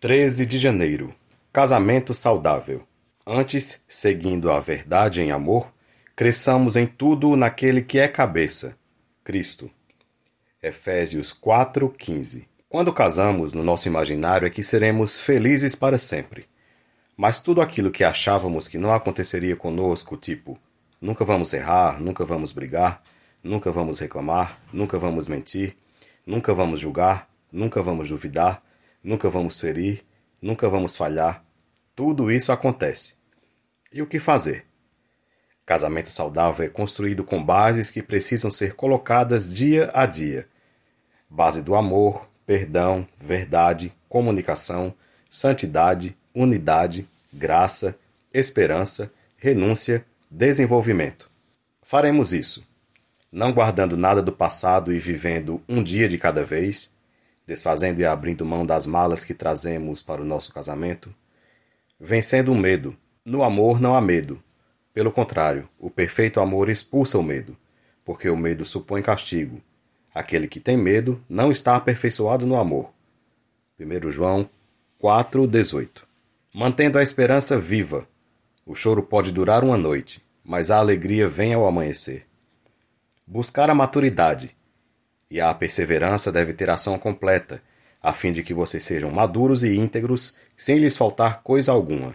13 de janeiro Casamento saudável. Antes, seguindo a verdade em amor, cresçamos em tudo naquele que é cabeça, Cristo. Efésios 4:15. Quando casamos, no nosso imaginário é que seremos felizes para sempre. Mas tudo aquilo que achávamos que não aconteceria conosco, tipo, nunca vamos errar, nunca vamos brigar, nunca vamos reclamar, nunca vamos mentir, nunca vamos julgar, nunca vamos duvidar, nunca vamos ferir, nunca vamos falhar. Tudo isso acontece. E o que fazer? Casamento saudável é construído com bases que precisam ser colocadas dia a dia. Base do amor, perdão, verdade, comunicação, santidade, unidade, graça, esperança, renúncia, desenvolvimento. Faremos isso, não guardando nada do passado e vivendo um dia de cada vez, desfazendo e abrindo mão das malas que trazemos para o nosso casamento, vencendo o medo. No amor não há medo. Pelo contrário, o perfeito amor expulsa o medo, porque o medo supõe castigo. Aquele que tem medo não está aperfeiçoado no amor. 1 João 4,18 Mantendo a esperança viva. O choro pode durar uma noite, mas a alegria vem ao amanhecer. Buscar a maturidade e a perseverança deve ter ação completa, a fim de que vocês sejam maduros e íntegros, sem lhes faltar coisa alguma.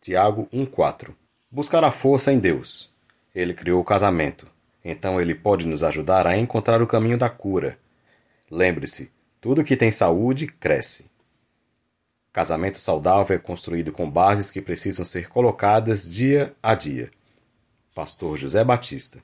Tiago 1:4. Buscar a força em Deus. Ele criou o casamento, então ele pode nos ajudar a encontrar o caminho da cura. Lembre-se, tudo que tem saúde cresce. Casamento saudável é construído com bases que precisam ser colocadas dia a dia. Pastor José Batista